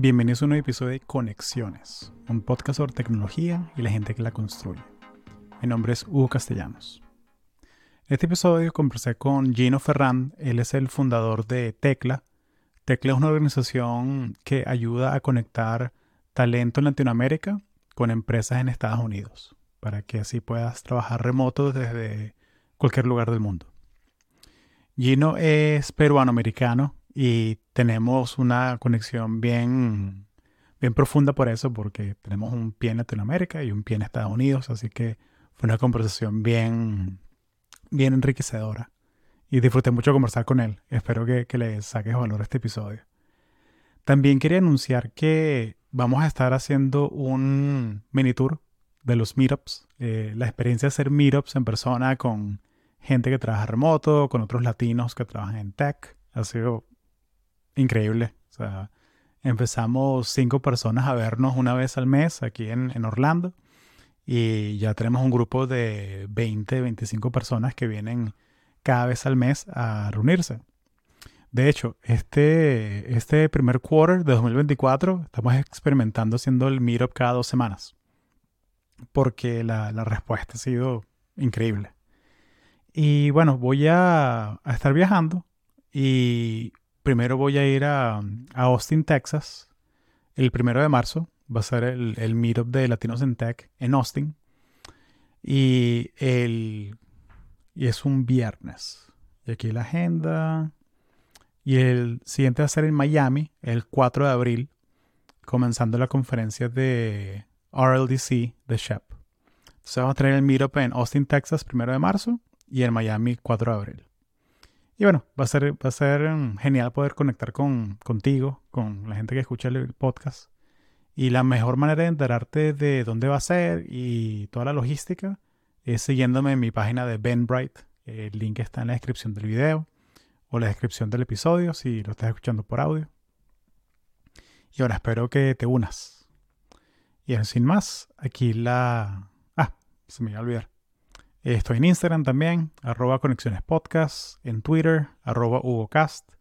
Bienvenidos a un nuevo episodio de Conexiones, un podcast sobre tecnología y la gente que la construye. Mi nombre es Hugo Castellanos. Este episodio conversé con Gino Ferran, él es el fundador de Tecla. Tecla es una organización que ayuda a conectar talento en Latinoamérica con empresas en Estados Unidos, para que así puedas trabajar remoto desde cualquier lugar del mundo. Gino es peruano-americano y tenemos una conexión bien, bien profunda por eso, porque tenemos un pie en Latinoamérica y un pie en Estados Unidos, así que fue una conversación bien, bien enriquecedora. Y disfruté mucho conversar con él. Espero que, que le saques valor a este episodio. También quería anunciar que vamos a estar haciendo un mini tour de los meetups. Eh, la experiencia de hacer meetups en persona con gente que trabaja remoto, con otros latinos que trabajan en tech. Ha sido increíble. O sea, empezamos cinco personas a vernos una vez al mes aquí en, Orlando y ya tenemos un grupo de 20, 25 personas que vienen cada vez al mes a reunirse. De hecho, este, este primer quarter de 2024 estamos experimentando haciendo el meetup cada dos semanas porque la, respuesta ha sido increíble. Y bueno, voy a, a estar viajando y primero voy a ir a, Austin, Texas, el primero de marzo. Va a ser el, el meetup de Latinos en Tech en Austin. Y, el, es un viernes. Y aquí la agenda. Y el siguiente va a ser en Miami, el 4 de abril, comenzando la conferencia de RLDC de Shep. Entonces vamos a tener el meetup en Austin, Texas, primero de marzo, y en Miami, 4 de abril. Y bueno, va a ser, va a ser mm, genial poder conectar con, contigo, con la gente que escucha el podcast. Y la mejor manera de enterarte de dónde va a ser y toda la logística es siguiéndome en mi página de Benbright. El link está en la descripción del video o la descripción del episodio si lo estás escuchando por audio. Y ahora espero que te unas. Y sin más, aquí la... Ah, se me iba a olvidar. Estoy en Instagram también, arroba Conexiones Podcast, en Twitter, arroba HugoCast.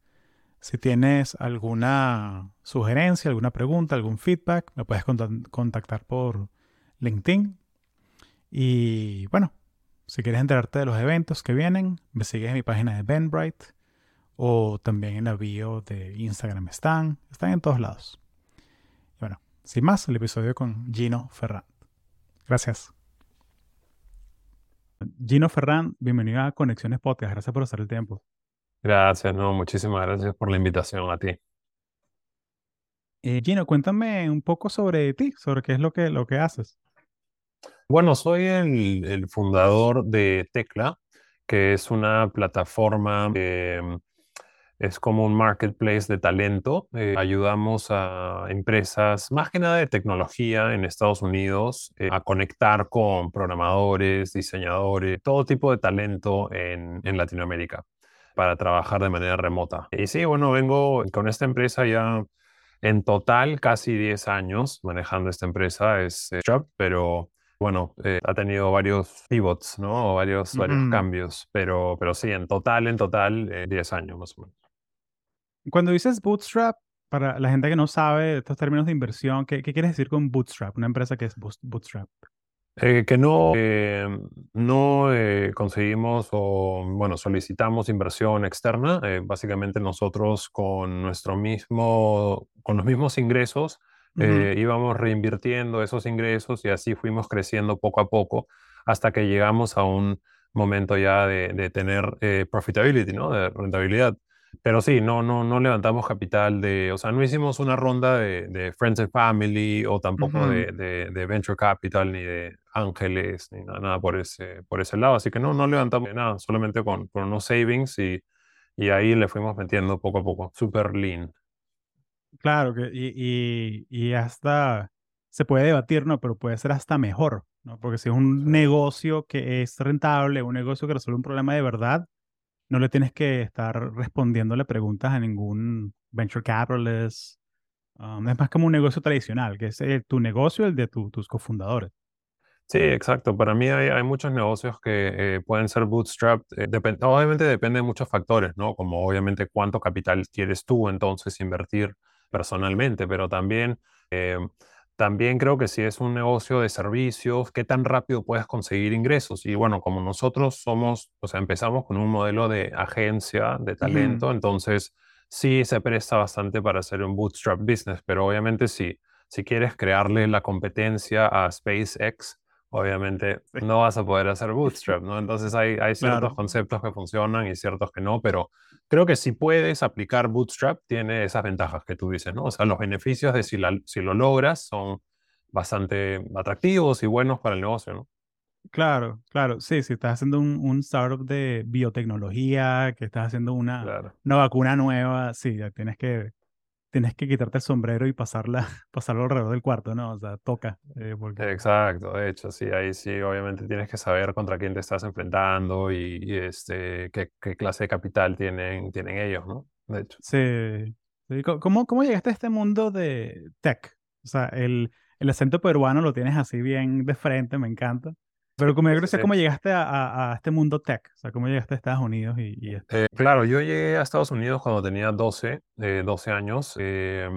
Si tienes alguna sugerencia, alguna pregunta, algún feedback, me puedes contactar por LinkedIn. Y bueno, si quieres enterarte de los eventos que vienen, me sigues en mi página de Benbright o también en la bio de Instagram están, están en todos lados. Y bueno, sin más, el episodio con Gino Ferrand. Gracias. Gino Ferran, bienvenido a Conexiones Podcast. Gracias por hacer el tiempo. Gracias, no, muchísimas gracias por la invitación a ti. Eh, Gino, cuéntame un poco sobre ti, sobre qué es lo que, lo que haces. Bueno, soy el, el fundador de Tecla, que es una plataforma que es como un marketplace de talento. Eh, ayudamos a empresas, más que nada de tecnología en Estados Unidos, eh, a conectar con programadores, diseñadores, todo tipo de talento en, en, Latinoamérica para trabajar de manera remota. Y sí, bueno, vengo con esta empresa ya en total casi 10 años manejando esta empresa, es eh, Job, pero bueno, ha tenido varios pivots, ¿no? Varios, varios cambios, pero, pero sí, en total, en total, 10 años más o menos. Cuando dices bootstrap, para la gente que no sabe estos términos de inversión, ¿qué, qué quieres decir con bootstrap? Una empresa que es bootstrap. Eh, que no, eh, no eh, conseguimos o, bueno, solicitamos inversión externa. básicamente nosotros con nuestro mismo, con los mismos ingresos, íbamos reinvirtiendo esos ingresos y así fuimos creciendo poco a poco hasta que llegamos a un momento ya de, de tener profitability, ¿no? De rentabilidad. Pero sí, no, no, no levantamos capital de, o sea, no hicimos una ronda de, de Friends and Family o tampoco de, de, Venture Capital ni de ángeles ni nada, nada, por, ese, por ese lado. Así que no, no levantamos nada, solamente con, con unos savings y, y ahí le fuimos metiendo poco a poco, super lean. Claro, que, y, y, y hasta se puede debatir, ¿no? Pero puede ser hasta mejor, ¿no? Porque si es un negocio que es rentable, un negocio que resuelve un problema de verdad, no le tienes que estar respondiéndole preguntas a ningún venture capitalist. Um, es más como un negocio tradicional, que es eh, tu negocio, el de tus cofundadores. Sí, exacto. Para mí hay, muchos negocios que eh, pueden ser bootstrapped. Eh, obviamente depende de muchos factores, ¿no? Como obviamente cuánto capital quieres tú entonces invertir personalmente, pero también, también creo que si es un negocio de servicios, ¿qué tan rápido puedes conseguir ingresos? Y bueno, como nosotros somos, o sea, empezamos con un modelo de agencia de talento, entonces sí se presta bastante para hacer un bootstrap business, pero obviamente si, si quieres crearle la competencia a SpaceX, obviamente no vas a poder hacer bootstrap, ¿no? Entonces hay, hay ciertos conceptos que funcionan y ciertos que no, pero creo que si puedes aplicar bootstrap, tiene esas ventajas que tú dices, ¿no? O sea, los beneficios de si, si lo logras son bastante atractivos y buenos para el negocio, ¿no? Claro, claro. Sí, si estás haciendo un, un startup de biotecnología, que estás haciendo una, una vacuna nueva, sí, ya tienes que, tienes que quitarte el sombrero y pasarla, pasarlo alrededor del cuarto, ¿no? O sea, toca. Eh, Exacto, de hecho, sí, ahí sí, obviamente tienes que saber contra quién te estás enfrentando y, este, qué, qué, clase de capital tienen, tienen ellos, ¿no? De hecho. Sí. ¿Cómo, ¿Cómo llegaste a este mundo de tech? O sea, el, el acento peruano lo tienes así bien de frente, me encanta. Pero como yo creo cómo llegaste a, a, este mundo tech, o sea, cómo llegaste a Estados Unidos y, y eh, claro, yo llegué a Estados Unidos cuando tenía 12, eh, 12 años. Eh,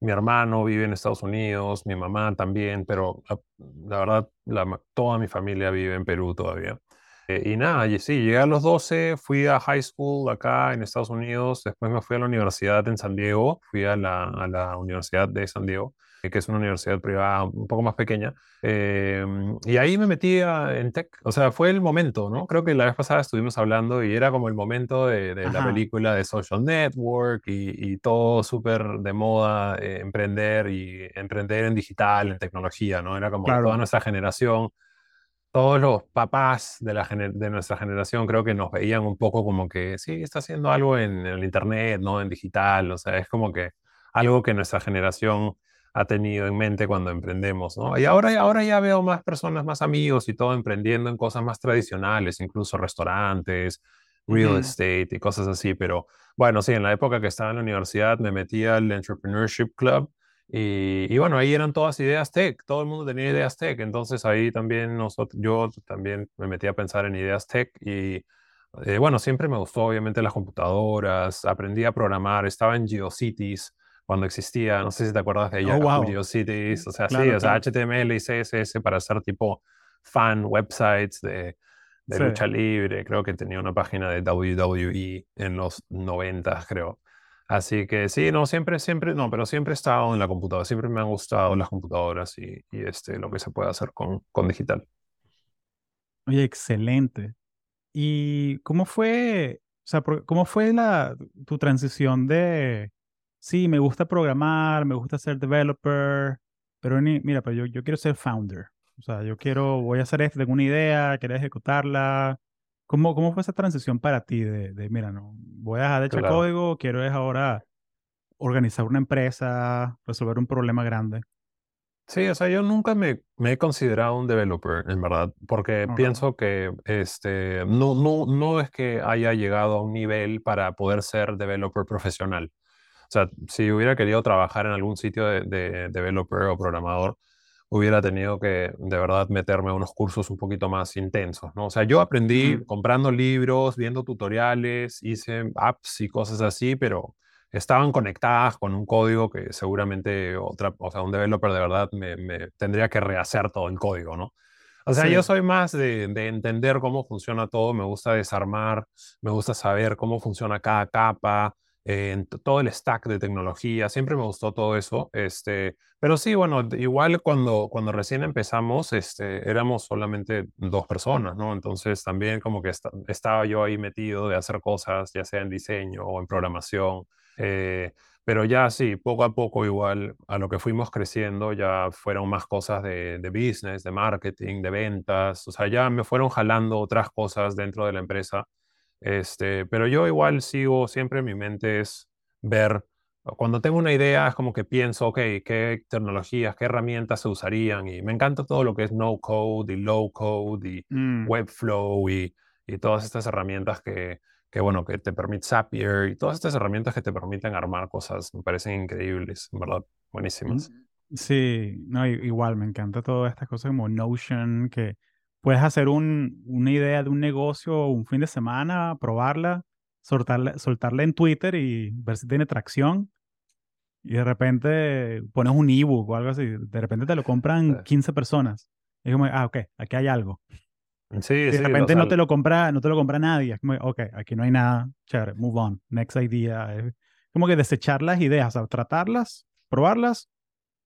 mi hermano vive en Estados Unidos, mi mamá también, pero la, verdad, la, toda mi familia vive en Perú todavía. Eh, y nada, y sí, llegué a los 12, fui a high school acá en Estados Unidos, después me fui a la universidad en San Diego, fui a la, a la Universidad de San Diego que es una universidad privada un poco más pequeña. Em, y ahí me metí en tech. O sea, fue el momento, ¿no? Creo que la vez pasada estuvimos hablando y era como el momento de, la película de Social Network y, y todo súper de moda, eh, emprender y emprender en digital, en tecnología, ¿no? Era como toda nuestra generación. Todos los papás de, la de nuestra generación creo que nos veían un poco como que, sí, está haciendo algo en el Internet, ¿no? En digital, o sea, es como que algo que nuestra generación ha tenido en mente cuando emprendemos, ¿no? Y ahora, ahora ya veo más personas, más amigos y todo emprendiendo en cosas más tradicionales, incluso restaurantes, real estate y cosas así, pero bueno, sí, en la época que estaba en la universidad me metí al Entrepreneurship Club y, y, bueno, ahí eran todas ideas tech, todo el mundo tenía ideas tech, entonces ahí también nosotros, yo también me metí a pensar en ideas tech y eh, bueno, siempre me gustó obviamente las computadoras, aprendí a programar, estaba en GeoCities, cuando existía, no sé si te acuerdas de ella, oh, o sea, sí, o sea, HTML y CSS para hacer tipo fan websites de, de lucha libre, creo que tenía una página de WWE en los 90, creo. Así que sí, no, siempre, siempre, no, pero siempre he estado en la computadora, siempre me han gustado las computadoras y, y este, lo que se puede hacer con, con digital. Oye, excelente. ¿Y cómo fue, o sea, cómo fue la, tu transición de, sí, me gusta programar, me gusta ser developer, pero mira, pero yo, yo quiero ser founder. O sea, yo quiero, voy a hacer esto, tengo una idea, quiero ejecutarla. ¿Cómo, cómo fue esa transición para ti de, de mira, no, voy a dejar de echar código, quiero es ahora organizar una empresa, resolver un problema grande? Sí, o sea, yo nunca me, me he considerado un developer, en verdad, porque pienso que este, no, no, no es que haya llegado a un nivel para poder ser developer profesional. O sea, si hubiera querido trabajar en algún sitio de, developer o programador, hubiera tenido que de verdad meterme a unos cursos un poquito más intensos, ¿no? O sea, yo aprendí comprando libros, viendo tutoriales, hice apps y cosas así, pero estaban conectadas con un código que seguramente otra, o sea, un developer de verdad me, tendría que rehacer todo el código, ¿no? O sea, yo soy más de, de, entender cómo funciona todo, me gusta desarmar, me gusta saber cómo funciona cada capa, en todo el stack de tecnología, siempre me gustó todo eso, este, pero sí, bueno, igual cuando, cuando recién empezamos, este, éramos solamente dos personas, ¿no? Entonces también como que estaba yo ahí metido de hacer cosas, ya sea en diseño o en programación, eh, pero ya sí, poco a poco igual a lo que fuimos creciendo, ya fueron más cosas de, de business, de marketing, de ventas, o sea, ya me fueron jalando otras cosas dentro de la empresa este, pero yo igual sigo, siempre mi mente es ver, cuando tengo una idea es como que pienso, ok, qué tecnologías, qué herramientas se usarían y me encanta todo lo que es no code y low code y mm. Webflow y, y todas estas herramientas que, que, bueno, que te permiten Zapier y todas estas herramientas que te permiten armar cosas, me parecen increíbles, en verdad, buenísimas. Sí, no, igual, me encanta todas estas cosas como Notion, que puedes hacer un, una idea de un negocio un fin de semana, probarla, soltarla, soltarla en Twitter y ver si tiene tracción. Y de repente pones un ebook o algo así. De repente te lo compran 15 personas. Y es como, ah, ok, aquí hay algo. Sí, y de repente no te lo compra, no te lo compra nadie. Es como, ok, aquí no hay nada. Chévere, move on. Next idea. Es como que desechar las ideas, o sea, tratarlas, probarlas.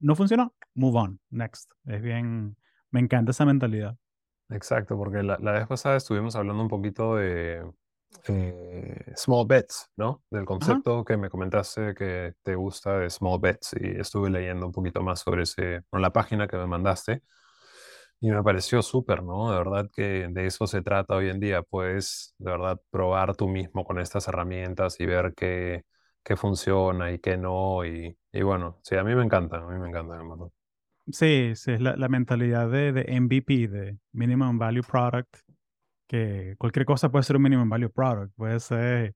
No funcionó. Move on. Next. Es bien. Me encanta esa mentalidad. Exacto, porque la, la vez pasada estuvimos hablando un poquito de eh, small bets, ¿no? Del concepto que me comentaste que te gusta de small bets y estuve leyendo un poquito más sobre ese, en la página que me mandaste y me pareció súper, ¿no? De verdad que de eso se trata hoy en día, puedes de verdad probar tú mismo con estas herramientas y ver qué, qué funciona y qué no y, y, bueno, sí, a mí me encanta, a mí me encanta, hermano. Sí, sí, es la, la mentalidad de, de MVP, de Minimum Value Product, que cualquier cosa puede ser un minimum value product, puede ser,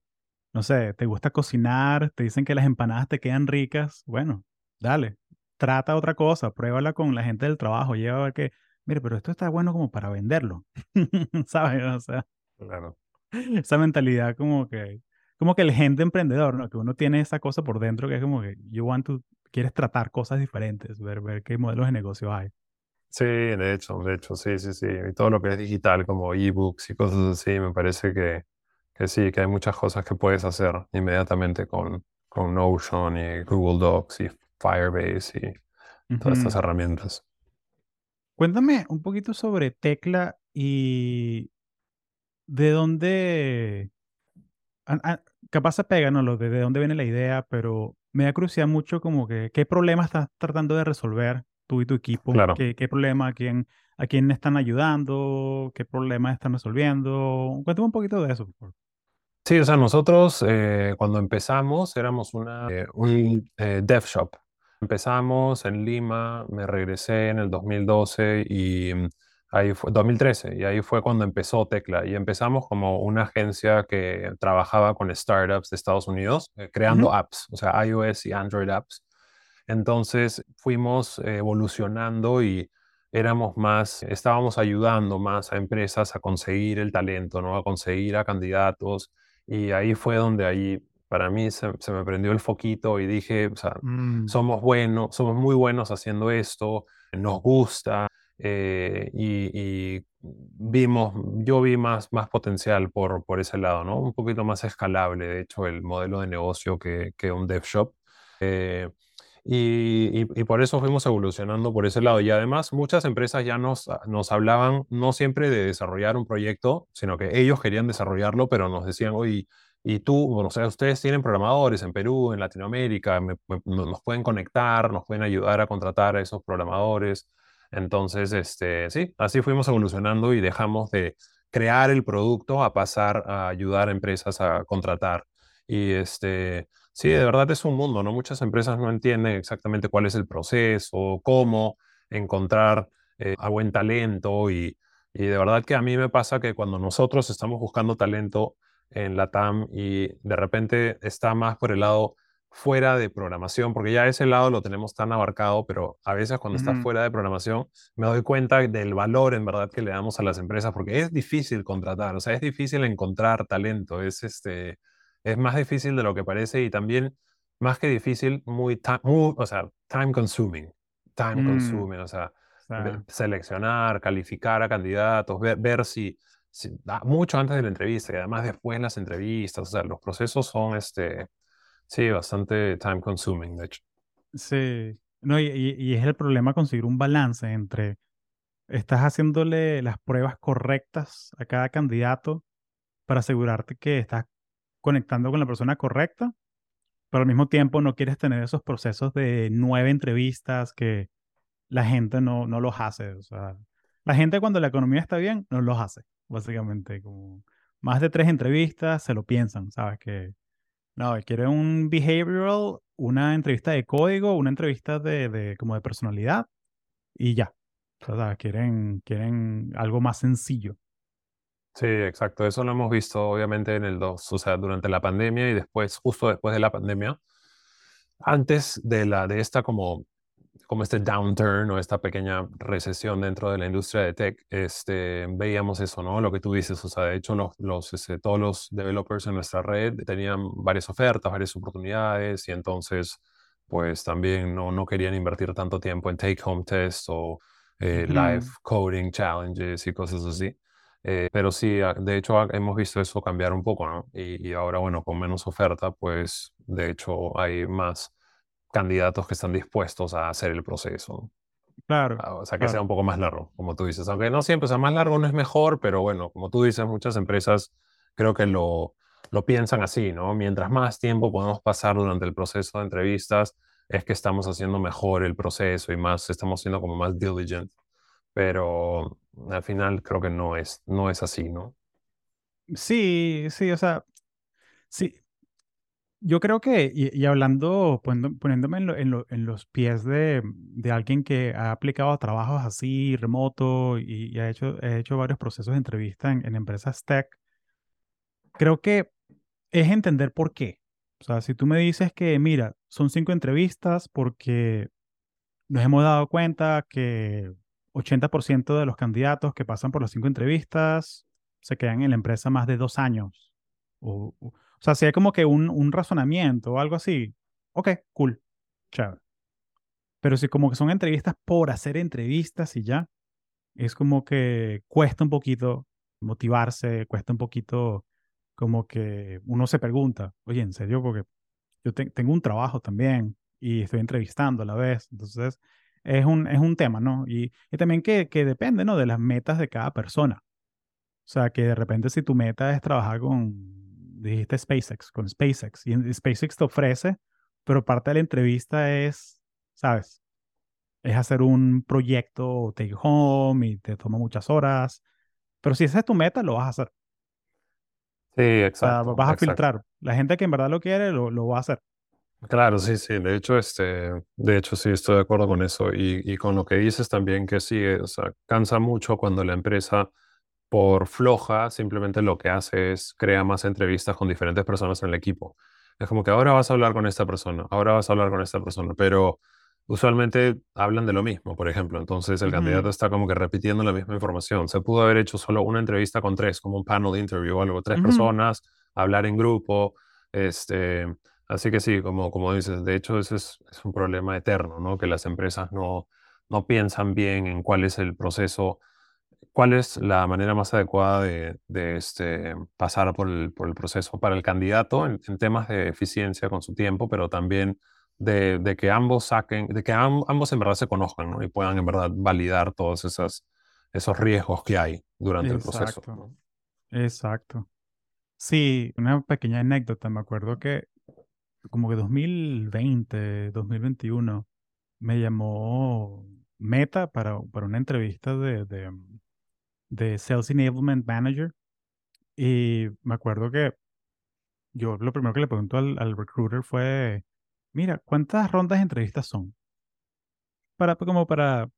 no sé, te gusta cocinar, te dicen que las empanadas te quedan ricas, bueno, dale, trata otra cosa, pruébala con la gente del trabajo, lleva a ver que, mire, pero esto está bueno como para venderlo, ¿sabes? O sea, claro. esa mentalidad como que, como que el gente emprendedor, ¿no? Que uno tiene esa cosa por dentro que es como que you want to, quieres tratar cosas diferentes, ver, ver qué modelos de negocio hay. Sí, de hecho, de hecho, sí, sí, sí. Y todo lo que es digital, como ebooks y cosas así, me parece que, que sí, que hay muchas cosas que puedes hacer inmediatamente con, con Notion y Google Docs y Firebase y todas estas herramientas. Cuéntame un poquito sobre Tecla y de dónde, capaz se pega, ¿no? Lo de, de dónde viene la idea, pero me da curiosidad mucho como que qué problema estás tratando de resolver tú y tu equipo. Claro. ¿Qué, qué problema, a quién, a quién están ayudando? ¿Qué problemas están resolviendo? Cuéntame un poquito de eso, por favor. Sí, o sea, nosotros eh, cuando empezamos éramos una, eh, un eh, dev shop. Empezamos en Lima, me regresé en el 2012 y mm, ahí fue 2013 y ahí fue cuando empezó Tecla y empezamos como una agencia que trabajaba con startups de Estados Unidos creando apps, o sea, iOS y Android apps entonces fuimos evolucionando y éramos más, estábamos ayudando más a empresas a conseguir el talento, ¿no? A conseguir a candidatos. Y ahí fue donde ahí para mí se, me prendió el foquito y dije, o sea, Mm, somos buenos, somos muy buenos haciendo esto, nos gusta. Eh, y, y vimos, yo vi más, más potencial por, por ese lado, ¿no? Un poquito más escalable, de hecho, el modelo de negocio que, que un dev shop. Eh, y, y- y por eso fuimos evolucionando por ese lado. Y además, muchas empresas ya nos, nos hablaban no siempre de desarrollar un proyecto, sino que ellos querían desarrollarlo, pero nos decían, oye, y tú, bueno, o sea, ustedes tienen programadores en Perú, en Latinoamérica, me- me- no- nos pueden conectar, nos pueden ayudar a contratar a esos programadores. Entonces, este, sí, así fuimos evolucionando y dejamos de crear el producto a pasar a ayudar a empresas a contratar. Y este, Sí, de verdad es un mundo, ¿no? Muchas empresas no entienden exactamente cuál es el proceso, cómo encontrar eh, a buen talento y, y de verdad que a mí me pasa que cuando nosotros estamos buscando talento en la TAM y de repente está más por el lado fuera de programación, porque ya ese lado lo tenemos tan abarcado, pero a veces cuando está fuera de programación me doy cuenta del valor en verdad que le damos a las empresas, porque es difícil contratar, o sea, es difícil encontrar talento, es este es más difícil de lo que parece y también, más que difícil, muy, muy o sea, time consuming. Time mm, consuming, o sea, seleccionar, calificar a candidatos, ver, ver si, si- ah, mucho antes de la entrevista y además después las entrevistas, o sea, los procesos son, este, sí, bastante time consuming, de hecho. sí. No, y, y- es el problema conseguir un balance entre estás haciéndole las pruebas correctas a cada candidato para asegurarte que estás conectando con la persona correcta, pero al mismo tiempo no quieres tener esos procesos de nueve entrevistas que la gente no, no los hace. O sea, la gente cuando la economía está bien, no los hace, básicamente. Como más de tres entrevistas se lo piensan, ¿sabes? Que no, quieren un behavioral, una entrevista de código, una entrevista de, de como de personalidad y ya. O sea, quieren, quieren algo más sencillo. Sí, exacto. Eso lo hemos visto obviamente en el 2, o sea, durante la pandemia y después, justo después de la pandemia. Antes de la de esta como como este downturn o esta pequeña recesión dentro de la industria de tech, este, veíamos eso, ¿no? Lo que tú dices, o sea, de hecho, los, los, este, todos los developers en nuestra red tenían varias ofertas, varias oportunidades, y entonces pues también no, no querían invertir tanto tiempo en take-home tests o eh, live coding challenges y cosas así. Eh, pero sí, ah, de hecho hemos visto eso cambiar un poco, ¿no? Y, y, ahora, bueno, con menos oferta, pues de hecho hay más candidatos que están dispuestos a hacer el proceso. Claro. Ah, o sea, que sea un poco más largo, como tú dices. Aunque no siempre sea más largo, no es mejor, pero bueno, como tú dices, muchas empresas creo que lo, lo piensan así, ¿no? Mientras más tiempo podemos pasar durante el proceso de entrevistas, es que estamos haciendo mejor el proceso y más, estamos siendo como más diligent. Pero al final creo que no es, no es así, ¿no? Sí, sí, o sea, sí. Yo creo que, y, hablando, poniéndome en, los pies de, alguien que ha aplicado a trabajos así, remoto, y, ha hecho, hecho varios procesos de entrevista en, en empresas tech, creo que es entender por qué. O sea, si tú me dices que, mira, son cinco entrevistas porque nos hemos dado cuenta que 80% de los candidatos que pasan por las cinco entrevistas se quedan en la empresa más de dos años. O, sea, si hay como que un, un, razonamiento o algo así, ok, cool, chévere. Pero si como que son entrevistas por hacer entrevistas y ya, es como que cuesta un poquito motivarse, cuesta un poquito como que uno se pregunta, oye, en serio, porque yo tengo un trabajo también y estoy entrevistando a la vez, entonces es un, es un tema, ¿no? Y, y también que, que, depende, ¿no? De las metas de cada persona. O sea, que de repente si tu meta es trabajar con, dijiste SpaceX, con SpaceX, y SpaceX te ofrece, pero parte de la entrevista es, ¿sabes? Es hacer un proyecto take home y te toma muchas horas, pero si esa es tu meta, lo vas a hacer. Sí, exacto. vas a filtrar. La gente que en verdad lo quiere, lo, lo va a hacer. Claro, sí, sí. De hecho, este, de hecho, sí, estoy de acuerdo con eso. Y, y con lo que dices también que sí, o sea, cansa mucho cuando la empresa, por floja, simplemente lo que hace es crea más entrevistas con diferentes personas en el equipo. Es como que ahora vas a hablar con esta persona, ahora vas a hablar con esta persona, pero usualmente hablan de lo mismo, por ejemplo. Entonces el candidato está como que repitiendo la misma información. Se pudo haber hecho solo una entrevista con tres, como un panel interview o algo, tres personas, hablar en grupo. Este, así que sí, como, como dices, de hecho eso es, es, un problema eterno, ¿no? Que las empresas no, no piensan bien en cuál es el proceso, cuál es la manera más adecuada de, este, pasar por el, por el, proceso para el candidato en, temas de eficiencia con su tiempo, pero también de, que ambos saquen, de que ambos en verdad se conozcan ¿no? y puedan en verdad validar todos esos, esos riesgos que hay durante el proceso. Exacto. Sí, una pequeña anécdota. Me acuerdo que como que 2020, 2021, me llamó Meta para, para una entrevista de, de Sales Enablement Manager. Y me acuerdo que yo lo primero que le pregunto al, al recruiter fue, Mira, ¿cuántas rondas de entrevistas son? Para, como para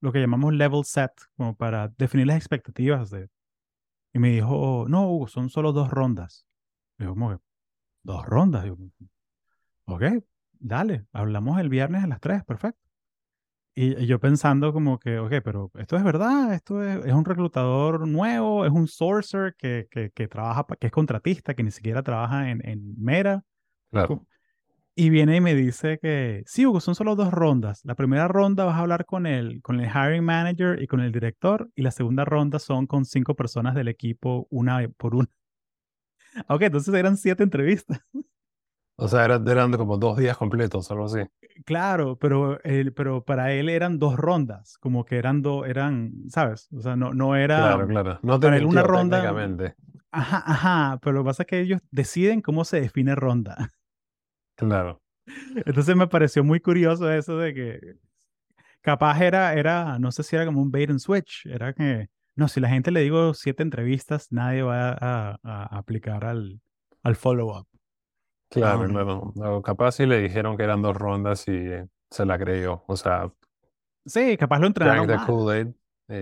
lo que llamamos level set, como para definir las expectativas de... Y me dijo, no, Hugo, son solo dos rondas. Como dos rondas. Ok, dale, hablamos el viernes a las tres, perfecto. Y, yo pensando como que, ok, pero esto es verdad, esto es, un reclutador nuevo, es un sourcer que, que, que, trabaja, que es contratista, que ni siquiera trabaja en, en Mera. Claro. Y viene y me dice que sí, Hugo, son solo dos rondas. La primera ronda vas a hablar con el, con el hiring manager y con el director, y la segunda ronda son con cinco personas del equipo, una por una. Ok, entonces eran siete entrevistas. O sea, eran, eran como dos días completos, algo así. Claro, pero, pero para él eran dos rondas, como que eran dos, eran, ¿sabes? O sea, no, no era... Claro, claro. No te una ronda. Ajá, ajá, pero lo que pasa es que ellos deciden cómo se define ronda. Claro. Entonces me pareció muy curioso eso de que capaz era, era, no sé si era como un bait and switch, era que, no, si la gente le digo siete entrevistas, nadie va a, aplicar al, al follow-up. Claro, um, capaz si le dijeron que eran dos rondas y se la creyó, o sea. Sí, capaz lo entrenaron mal.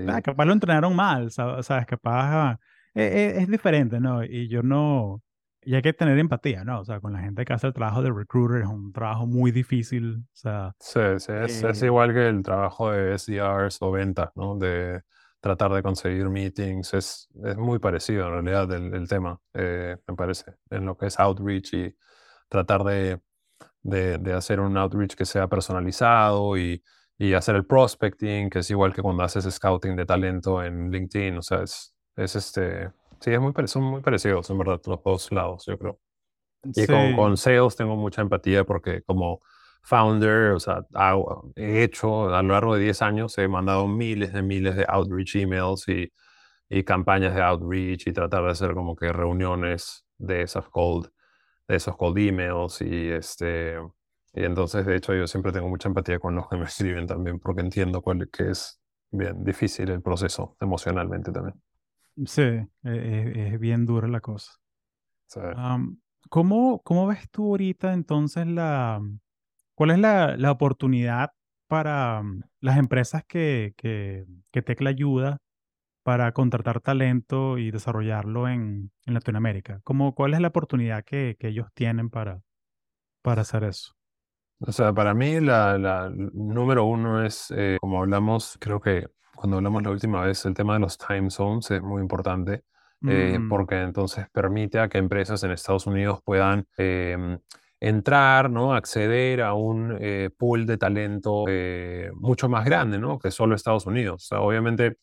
Ah, capaz lo entrenaron mal, o sea, capaz e, e, es diferente, ¿no? Y yo no, y hay que tener empatía, ¿no? O sea, con la gente que hace el trabajo de recruiter es un trabajo muy difícil. O sea, sí, sí es, es, eh igual que el trabajo de SDRs o ventas, ¿no? De tratar de conseguir meetings. Es, es muy parecido en realidad el, el tema, eh, me parece, en lo que es outreach y tratar de, de, de hacer un outreach que sea personalizado y, y, hacer el prospecting, que es igual que cuando haces scouting de talento en LinkedIn. O sea, es, es este, sí, es muy, son muy parecidos, en verdad, los dos lados, yo creo. Y con, con, sales tengo mucha empatía porque como founder, o sea, he hecho a lo largo de 10 años, he mandado miles de miles de outreach emails y, y campañas de outreach y tratar de hacer como que reuniones de esas cold, de esos cold emails y este, y entonces de hecho yo siempre tengo mucha empatía con los que me escriben también porque entiendo cuál, que es bien difícil el proceso emocionalmente también. Sí, e, e, es, bien dura la cosa. ¿cómo, ¿Cómo ves tú ahorita entonces la, cuál es la, la oportunidad para mm, las empresas que, que, que Tecla ayuda para contratar talento y desarrollarlo en, en Latinoamérica? ¿Cómo, ¿Cuál es la oportunidad que, que ellos tienen para, para hacer eso? O sea, para mí la, la número uno es, eh, como hablamos, creo que cuando hablamos la última vez, el tema de los time zones es muy importante. Eh, mm. porque entonces permite a que empresas en Estados Unidos puedan em, entrar, ¿no? acceder a un eh, pool de talento mucho más grande ¿no? que solo Estados Unidos. Obviamente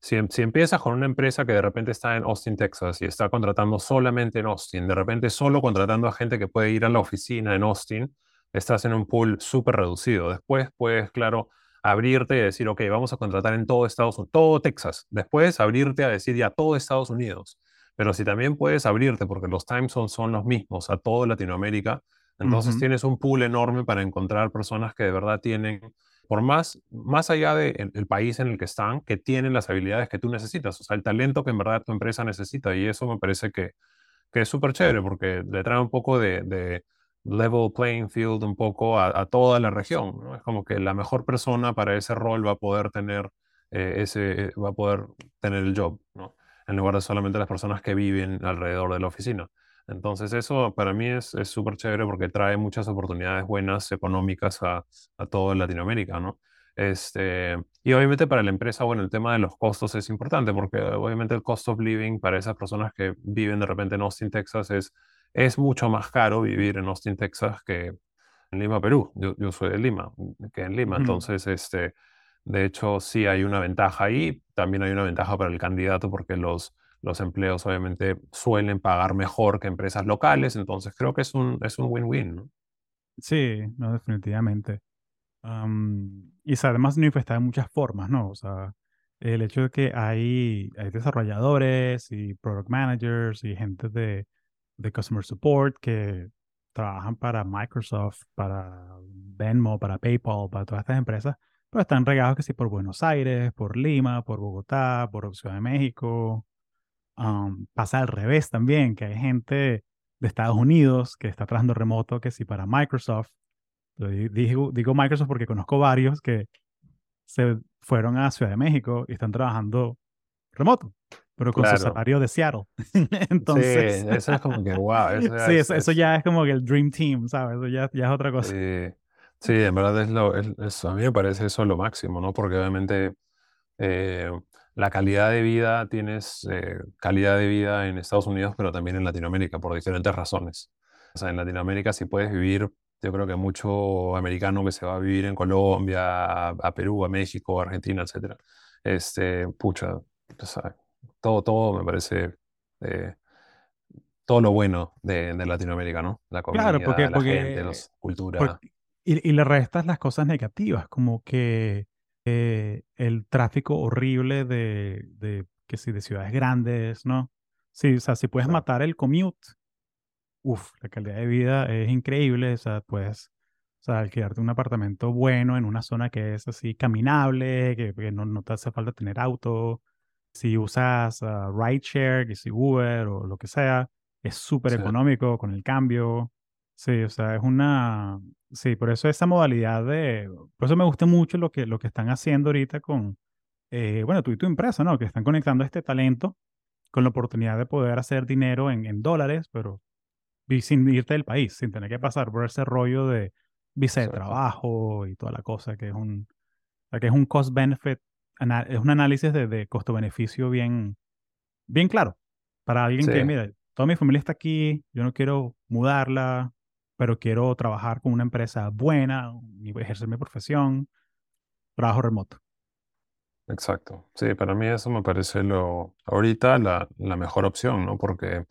si, si, empiezas con una empresa que de repente está en Austin, Texas, y está contratando solamente en Austin, de repente solo contratando a gente que puede ir a la oficina en Austin, estás en un pool súper reducido. Después puedes, claro, abrirte y decir, ok, vamos a contratar en todo Estados Unidos, todo Texas. Después abrirte a decir ya todo Estados Unidos. Pero si también puedes abrirte, porque los time zones son los mismos a toda Latinoamérica, entonces tienes un pool enorme para encontrar personas que de verdad tienen por más, más allá del el país en el que están, que tienen las habilidades que tú necesitas, o sea, el talento que en verdad tu empresa necesita. Y eso me parece que, que es súper chévere porque le trae un poco de, de level playing field un poco a, toda la región. ¿no? Es como que la mejor persona para ese rol va a poder tener, eh, ese, va a poder tener el job, ¿no? En lugar de solamente las personas que viven alrededor de la oficina. Entonces eso para mí es súper chévere porque trae muchas oportunidades buenas económicas a, a toda Latinoamérica, ¿no? Este, y obviamente para la empresa, bueno, el tema de los costos es importante porque obviamente el cost of living para esas personas que viven de repente en Austin, Texas, es, es mucho más caro vivir en Austin, Texas que en Lima, Perú. Yo, yo soy de Lima, que en Lima. Entonces, este, de hecho, sí hay una ventaja ahí. También hay una ventaja para el candidato porque los, los empleos obviamente suelen pagar mejor que empresas locales, entonces creo que es un es un win-win, ¿no? Sí, no, definitivamente. y además manifesta de muchas formas, ¿no? O sea, el hecho de que hay, hay desarrolladores y product managers y gente de, de customer support que trabajan para Microsoft, para Venmo, para PayPal, para todas estas empresas, pero están regados que sí por Buenos Aires, por Lima, por Bogotá, por Ciudad de México, pasa al revés también, que hay gente de Estados Unidos que está trabajando remoto, que si para Microsoft, digo, digo Microsoft porque conozco varios que se fueron a Ciudad de México y están trabajando remoto, pero con su salario de Seattle. Entonces, sí, eso es como que wow. Eso sí, eso, ya es como que el Dream Team, ¿sabes? Eso ya, ya es otra cosa. Sí, sí en verdad es lo, es, a mí me parece eso lo máximo, ¿no? Porque obviamente eh, la calidad de vida, tienes eh, calidad de vida en Estados Unidos, pero también en Latinoamérica, por diferentes razones. O sea, en Latinoamérica si puedes vivir, yo creo que mucho americano que se va a vivir en Colombia, a, Perú, a México, a Argentina, etc. Este, pucha, o sea, todo, todo me parece... Eh, todo lo bueno de, Latinoamérica, ¿no? La comida, claro, porque, la gente, la cultura. Y, y, le restas las cosas negativas, como que eh, el tráfico horrible de, de, que si de ciudades grandes, ¿no? Sí, o sea, si puedes matar el commute, uff, la calidad de vida es increíble, o sea, puedes, o sea, alquilarte un apartamento bueno en una zona que es así caminable, que, no, no, te hace falta tener auto, si usas uh, rideshare, que si Uber o lo que sea, es súper económico con el cambio, sí, o sea, es una, Sí, por eso esa modalidad de, por eso me gusta mucho lo que, lo que están haciendo ahorita con, eh, bueno, tú y tu empresa, ¿no? Que están conectando este talento con la oportunidad de poder hacer dinero en, en dólares, pero sin irte del país, sin tener que pasar por ese rollo de visa de trabajo y toda la cosa, que es un, que es un cost-benefit, es un análisis de, de costo-beneficio bien, bien claro para alguien que, mira, toda mi familia está aquí, yo no quiero mudarla, pero quiero trabajar con una empresa buena y ejercer mi profesión, trabajo remoto. Exacto. Sí, para mí eso me parece lo, ahorita la, la mejor opción, ¿no? Porque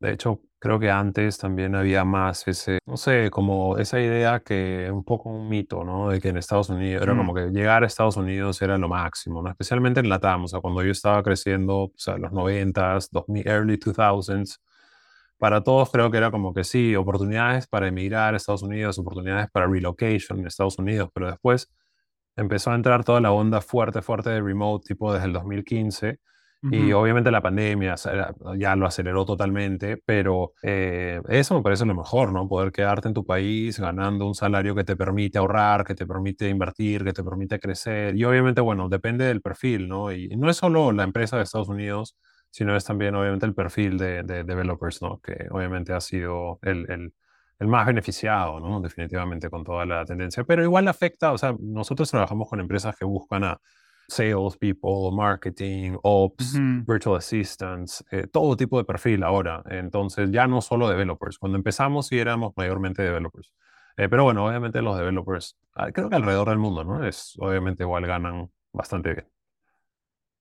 de hecho creo que antes también había más ese, no sé, como esa idea que un poco un mito, ¿no? De que en Estados Unidos era como Mm, que llegar a Estados Unidos era lo máximo, ¿no? Especialmente en Latam, o sea, cuando yo estaba creciendo, o sea, los 90s, 2000, early 2000s, para todos creo que era como que sí, oportunidades para emigrar a Estados Unidos, oportunidades para relocation en Estados Unidos, pero después empezó a entrar toda la onda fuerte, fuerte de remote, tipo desde el 2015. Y obviamente la pandemia ya lo aceleró totalmente, pero eh, eso me parece lo mejor, ¿no? Poder quedarte en tu país ganando un salario que te permite ahorrar, que te permite invertir, que te permite crecer. Y obviamente, bueno, depende del perfil, ¿no? Y no es solo la empresa de Estados Unidos, sino es también obviamente el perfil de, de developers, ¿no? Que obviamente ha sido el, el, el más beneficiado, ¿no? Definitivamente con toda la tendencia. Pero igual afecta, o sea, nosotros trabajamos con empresas que buscan a sales people, marketing, ops, virtual assistants, eh, todo tipo de perfil ahora. Entonces, ya no solo developers. Cuando empezamos sí éramos mayormente developers. Eh, pero bueno, obviamente los developers, ah, creo que alrededor del mundo, ¿no? Es, obviamente igual ganan bastante bien.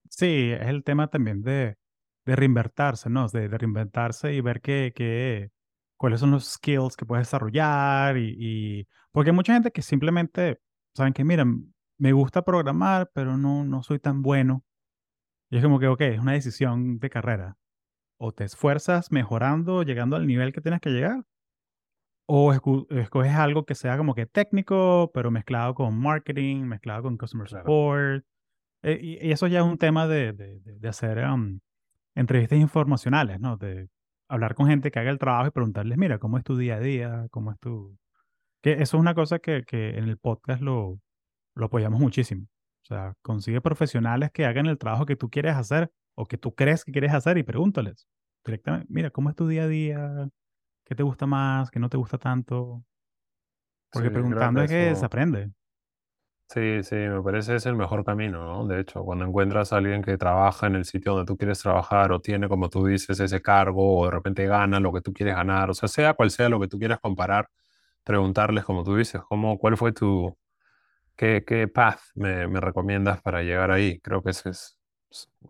Sí, es el tema también de, de reinventarse, ¿no? De, de reinventarse y ver qué, qué- cuáles son los skills que puedes desarrollar y, y- porque hay mucha gente que simplemente saben que, miren, me gusta programar, pero no, no soy tan bueno. Y es como que, ok, es una decisión de carrera. O te esfuerzas mejorando, llegando al nivel que tienes que llegar, o escoges algo que sea como que técnico, pero mezclado con marketing, mezclado con customer Claro. support. Eh, y, y eso ya es un tema de, de- de- de hacer um, entrevistas informacionales, ¿no? De hablar con gente que haga el trabajo y preguntarles, mira, ¿cómo es tu día a día? ¿Cómo es tu...? Que eso es una cosa que, que en el podcast lo, lo apoyamos muchísimo. O sea, consigue profesionales que hagan el trabajo que tú quieres hacer o que tú crees que quieres hacer y pregúntales directamente, mira, ¿cómo es tu día a día? ¿Qué te gusta más? ¿Qué no te gusta tanto? Sí, Porque creo preguntando es que se aprende. Sí, sí, me parece es el mejor camino, ¿no? De hecho, cuando encuentras a alguien que trabaja en el sitio donde tú quieres trabajar o tiene, como tú dices, ese cargo o de repente gana lo que tú quieres ganar, o sea, sea cual sea lo que tú quieras comparar, preguntarles, como tú dices, cómo, cuál fue tu, qué, qué path me, me recomiendas para llegar ahí. Creo que esa es,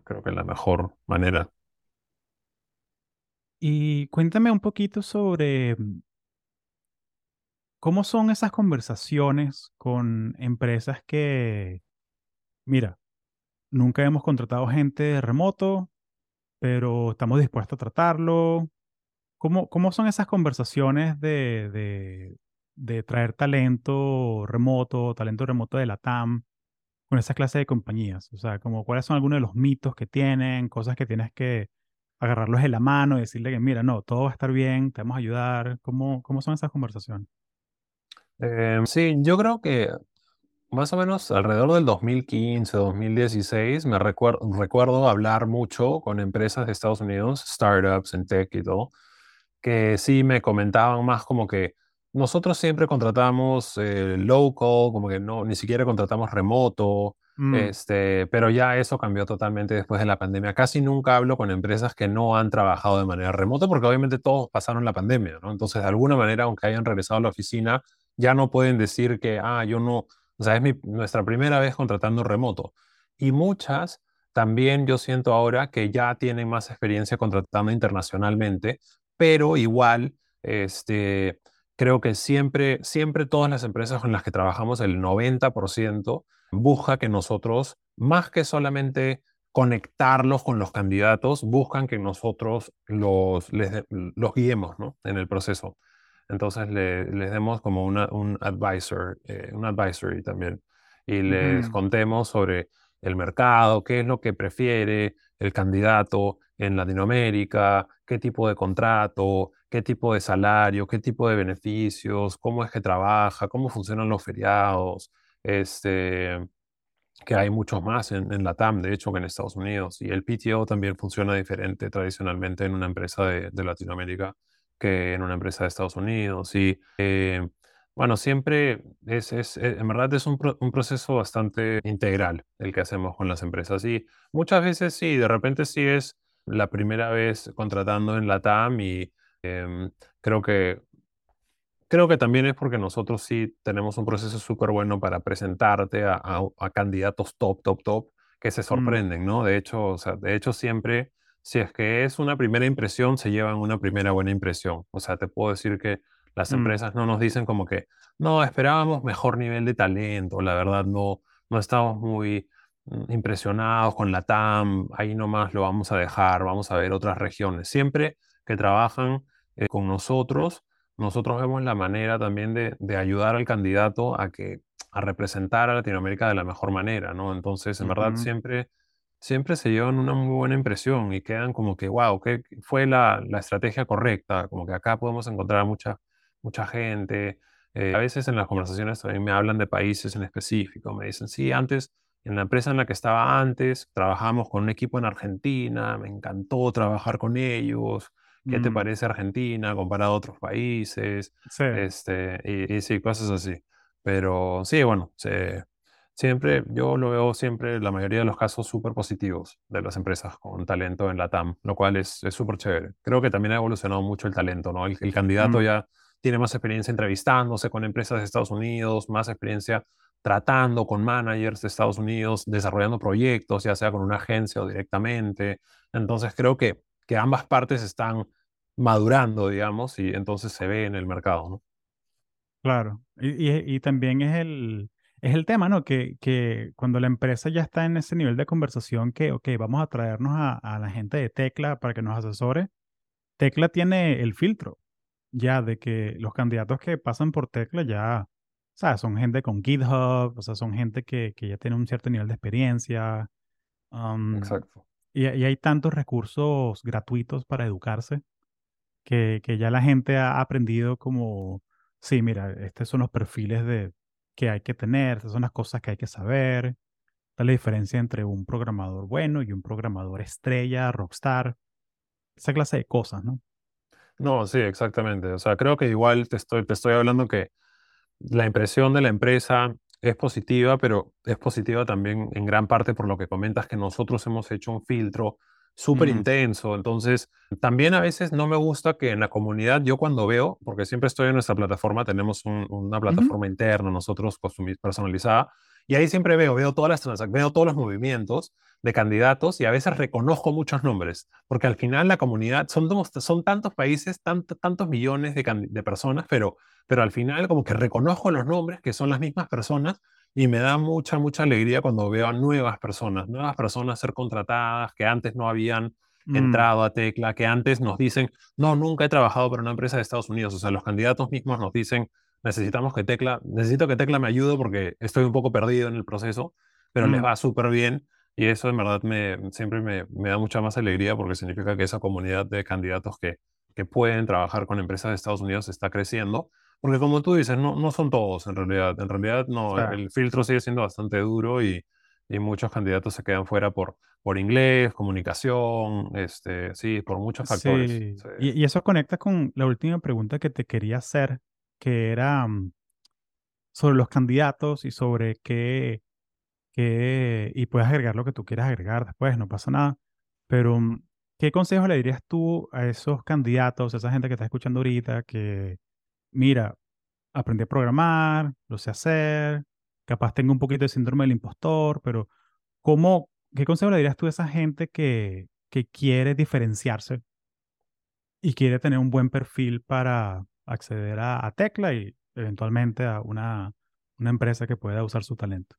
creo que es la mejor manera. Y cuéntame un poquito sobre mm, cómo son esas conversaciones con empresas que, mira, nunca hemos contratado gente remoto, pero estamos dispuestos a tratarlo. ¿Cómo, cómo son esas conversaciones de, de, de traer talento remoto, talento remoto de la TAM con esa clase de compañías? O sea, cuáles son algunos de los mitos que tienen, cosas que tienes que agarrarlos de la mano y decirle que, mira, no, todo va a estar bien, te vamos a ayudar. ¿Cómo, cómo son esas conversaciones? Eh, sí, yo creo que más o menos alrededor del 2015, 2016, me recuer- recuerdo hablar mucho con empresas de Estados Unidos, startups en tech y todo, que sí me comentaban más como que nosotros siempre contratamos eh, local, como que no, ni siquiera contratamos remoto, Mm, este, pero ya eso cambió totalmente después de la pandemia. Casi nunca hablo con empresas que no han trabajado de manera remota, porque obviamente todos pasaron la pandemia, ¿no? Entonces, de alguna manera, aunque hayan regresado a la oficina, ya no pueden decir que, ah, yo no, o sea, es nuestra primera vez contratando remoto. Y muchas también yo siento ahora que ya tienen más experiencia contratando internacionalmente pero igual, este, creo que siempre, siempre todas las empresas con las que trabajamos, el 90% busca que nosotros, más que solamente conectarlos con los candidatos, buscan que nosotros los, les los guiemos, ¿no? en el proceso. Entonces le- les demos como una, un advisor, eh, un advisory también, y les contemos sobre el mercado, qué es lo que prefiere el candidato en Latinoamérica, qué tipo de contrato, qué tipo de salario, qué tipo de beneficios, cómo es que trabaja, cómo funcionan los feriados, este, que hay muchos más en, en Latam, de hecho, que en Estados Unidos. Y el PTO también funciona diferente tradicionalmente en una empresa de, de Latinoamérica que en una empresa de Estados Unidos. Y eh, bueno, siempre es, es, eh, en verdad es un, pro- un proceso bastante integral el que hacemos con las empresas. Y muchas veces sí, de repente sí es la primera vez contratando en Latam y em, creo que creo que también es porque nosotros sí tenemos un proceso súper bueno para presentarte a, a, candidatos top, top, top, que se mm. sorprenden, ¿no? De hecho, o sea, de hecho siempre, si es que es una primera impresión, se llevan una primera buena impresión. O sea, te puedo decir que las mm. empresas no nos dicen como que, no, esperábamos mejor nivel de talento, la verdad no, no estamos muy mm, impresionados con la TAM, ahí nomás lo vamos a dejar, vamos a ver otras regiones. Siempre que trabajan eh, con nosotros, nosotros vemos la manera también de, de, ayudar al candidato a que a representar a Latinoamérica de la mejor manera, ¿no? Entonces, en verdad, siempre, siempre se llevan una muy buena impresión y quedan como que, wow, que fue la, la, estrategia correcta, como que acá podemos encontrar mucha, mucha gente. Eh, a veces en las conversaciones también me hablan de países en específico, me dicen, sí, antes, en la empresa en la que estaba antes, trabajamos con un equipo en Argentina, me encantó trabajar con ellos, ¿Qué te mm. parece Argentina comparado a otros países? Sí. Este, y, sí, cosas así. Pero sí, bueno, siempre, yo lo veo siempre, la mayoría de los casos, súper positivos de las empresas con talento en la TAM, lo cual es súper chévere. Creo que también ha evolucionado mucho el talento, ¿no? El, candidato mm. ya tiene más experiencia entrevistándose con empresas de Estados Unidos, más experiencia tratando con managers de Estados Unidos, desarrollando proyectos, ya sea con una agencia o directamente. Entonces creo que que ambas partes están madurando, digamos, y entonces se ve en el mercado, ¿no? Claro, y, también es el, es el tema, ¿no? Que, que, cuando la empresa ya está en ese nivel de conversación que, ok, vamos a traernos a, la gente de Tecla para que nos asesore, Tecla tiene el filtro ya de que los candidatos que pasan por Tecla ya, o sea, son gente con GitHub, o sea, son gente que, ya tiene un cierto nivel de experiencia. Exacto. Y, hay tantos recursos gratuitos para educarse que, ya la gente ha aprendido como, sí, mira, estos son los perfiles de, que hay que tener, estas son las cosas que hay que saber. Es la diferencia entre un programador bueno y un programador estrella, rockstar, esa clase de cosas, ¿no? No, sí, exactamente. O sea, creo que igual te estoy, te estoy hablando que la impresión de la empresa es positiva, pero es positiva también en gran parte por lo que comentas que nosotros hemos hecho un filtro súper intenso. Entonces, también a veces no me gusta que en la comunidad, yo cuando veo, porque siempre estoy en nuestra plataforma, tenemos una plataforma interna nosotros personalizada, y ahí siempre veo, veo todas las transacciones, veo todos los movimientos de candidatos y a veces reconozco muchos nombres, porque al final la comunidad, son, son tantos países, tantos millones de, de personas, pero pero al final como que reconozco los nombres que son las mismas personas y me da mucha, mucha alegría cuando veo a nuevas personas, nuevas personas ser contratadas que antes no habían mm. entrado a Tecla, que antes nos dicen, no, nunca he trabajado para una empresa de Estados Unidos, o sea, los candidatos mismos nos dicen, necesitamos que Tecla, necesito que Tecla me ayude porque estoy un poco perdido en el proceso, pero les mm. va súper bien y eso en verdad me, siempre me, me da mucha más alegría porque significa que esa comunidad de candidatos que, que pueden trabajar con empresas de Estados Unidos está creciendo porque como tú dices, no, no son todos en realidad. En realidad no, el filtro sigue siendo bastante duro y, y, muchos candidatos se quedan fuera por, por inglés, comunicación, este, sí, por muchos factores. Sí. Y, y, eso conecta con la última pregunta que te quería hacer, que era mm, sobre los candidatos y sobre qué, qué, y puedes agregar lo que tú quieras agregar después, no pasa nada, pero mm, ¿qué consejo le dirías tú a esos candidatos, a esa gente que está escuchando ahorita, que mira, aprendí a programar, lo sé hacer, capaz tengo un poquito de síndrome del impostor, pero ¿cómo, qué consejo le dirías tú a esa gente que, que quiere diferenciarse y quiere tener un buen perfil para acceder a, Tecla y eventualmente a una, una empresa que pueda usar su talento?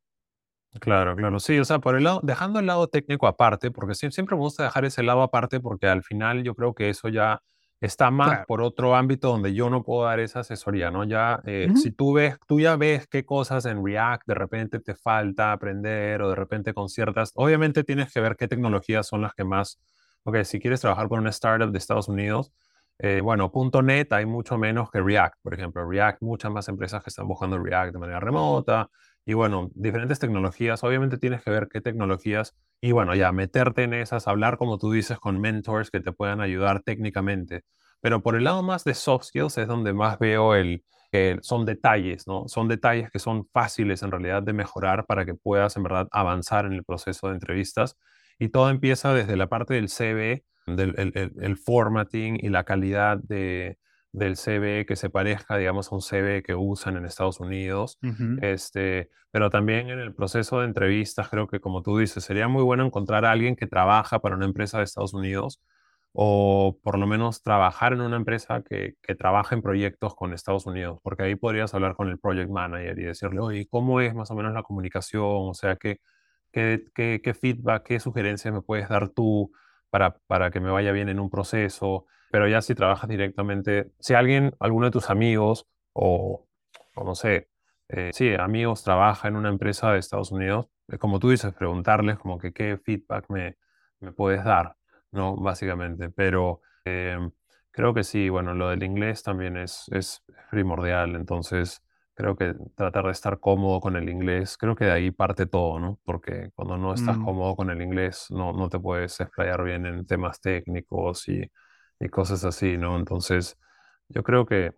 Claro, claro, sí, o sea, por el lado, dejando el lado técnico aparte, porque siempre me gusta dejar ese lado aparte, porque al final yo creo que eso ya está más por otro ámbito donde yo no puedo dar esa asesoría, ¿no? Ya, eh, si tú ves, tú ya ves qué cosas en React de repente te falta aprender o de repente con ciertas, obviamente tienes que ver qué tecnologías son las que más, ok, si quieres trabajar con una startup de Estados Unidos, eh, bueno, .NET hay mucho menos que React, por ejemplo, React, muchas más empresas que están buscando React de manera remota, y bueno, diferentes tecnologías, obviamente tienes que ver qué tecnologías y bueno, ya meterte en esas, hablar como tú dices con mentors que te puedan ayudar técnicamente. Pero por el lado más de soft skills es donde más veo el que son detalles, ¿no? Son detalles que son fáciles en realidad de mejorar para que puedas en verdad avanzar en el proceso de entrevistas. Y todo empieza desde la parte del CV, del el, el formatting y la calidad de, del CV que se parezca, digamos, a un CV que usan en Estados Unidos. este, pero también en el proceso de entrevistas, creo que como tú dices, sería muy bueno encontrar a alguien que trabaja para una empresa de Estados Unidos o por lo menos trabajar en una empresa que, que trabaja en proyectos con Estados Unidos, porque ahí podrías hablar con el project manager y decirle, oye, ¿cómo es más o menos la comunicación? O sea, ¿qué, qué, qué, qué feedback, qué sugerencias me puedes dar tú para, para que me vaya bien en un proceso? Pero ya si trabajas directamente, si alguien, alguno de tus amigos o, o no sé, eh, sí, amigos trabaja en una empresa de Estados Unidos, como tú dices, preguntarles como que qué feedback me, me puedes dar. ¿no? Básicamente, pero em, creo que sí, bueno, lo del inglés también es, es primordial, entonces creo que tratar de estar cómodo con el inglés, creo que de ahí parte todo, ¿no? Porque cuando no estás Mm, cómodo con el inglés, no, no te puedes explayar bien en temas técnicos y, y cosas así, ¿no? Entonces, yo creo que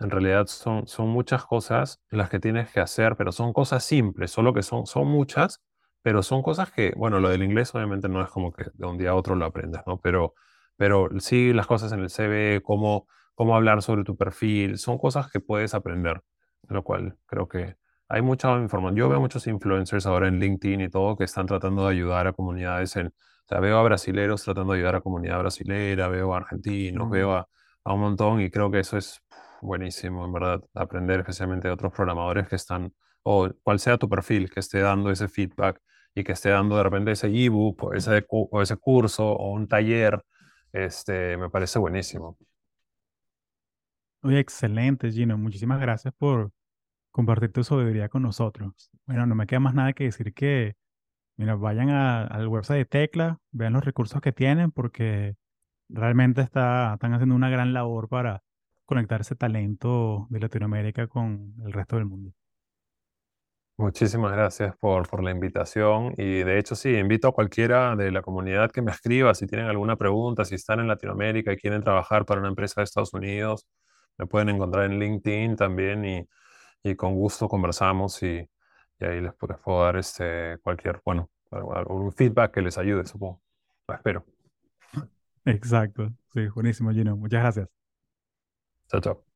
en realidad son, son muchas cosas las que tienes que hacer, pero son cosas simples, solo que son, son muchas pero son cosas que, bueno, lo del inglés obviamente no es como que de un día a otro lo aprendas, ¿no? Pero, pero sí las cosas en el CV, cómo, cómo hablar sobre tu perfil, son cosas que puedes aprender, lo cual creo que hay mucha información. Yo veo muchos influencers ahora en LinkedIn y todo que están tratando de ayudar a comunidades en, o sea, veo a brasileros tratando de ayudar a comunidad brasilera, veo a argentinos, mm. veo a, a un montón y creo que eso es buenísimo, en verdad, aprender especialmente de otros programadores que están, o cual sea tu perfil, que esté dando ese feedback y que esté dando de repente ese ebook o ese, o ese curso o un taller, este, me parece buenísimo. Oye, excelente, Gino. Muchísimas gracias por compartir tu sabiduría con nosotros. Bueno, no me queda más nada que decir que, mira, vayan a- al website de Tecla, vean los recursos que tienen, porque realmente está, están haciendo una gran labor para conectar ese talento de Latinoamérica con el resto del mundo. Muchísimas gracias por, por la invitación y de hecho sí, invito a cualquiera de la comunidad que me escriba si tienen alguna pregunta, si están en Latinoamérica y quieren trabajar para una empresa de Estados Unidos, me pueden encontrar en LinkedIn también y, y con gusto conversamos y, y ahí les, pu- les puedo dar este, cualquier, bueno, algún feedback que les ayude, supongo. Lo espero. Exacto. Sí, buenísimo, Gino. Muchas gracias. Chao, chao.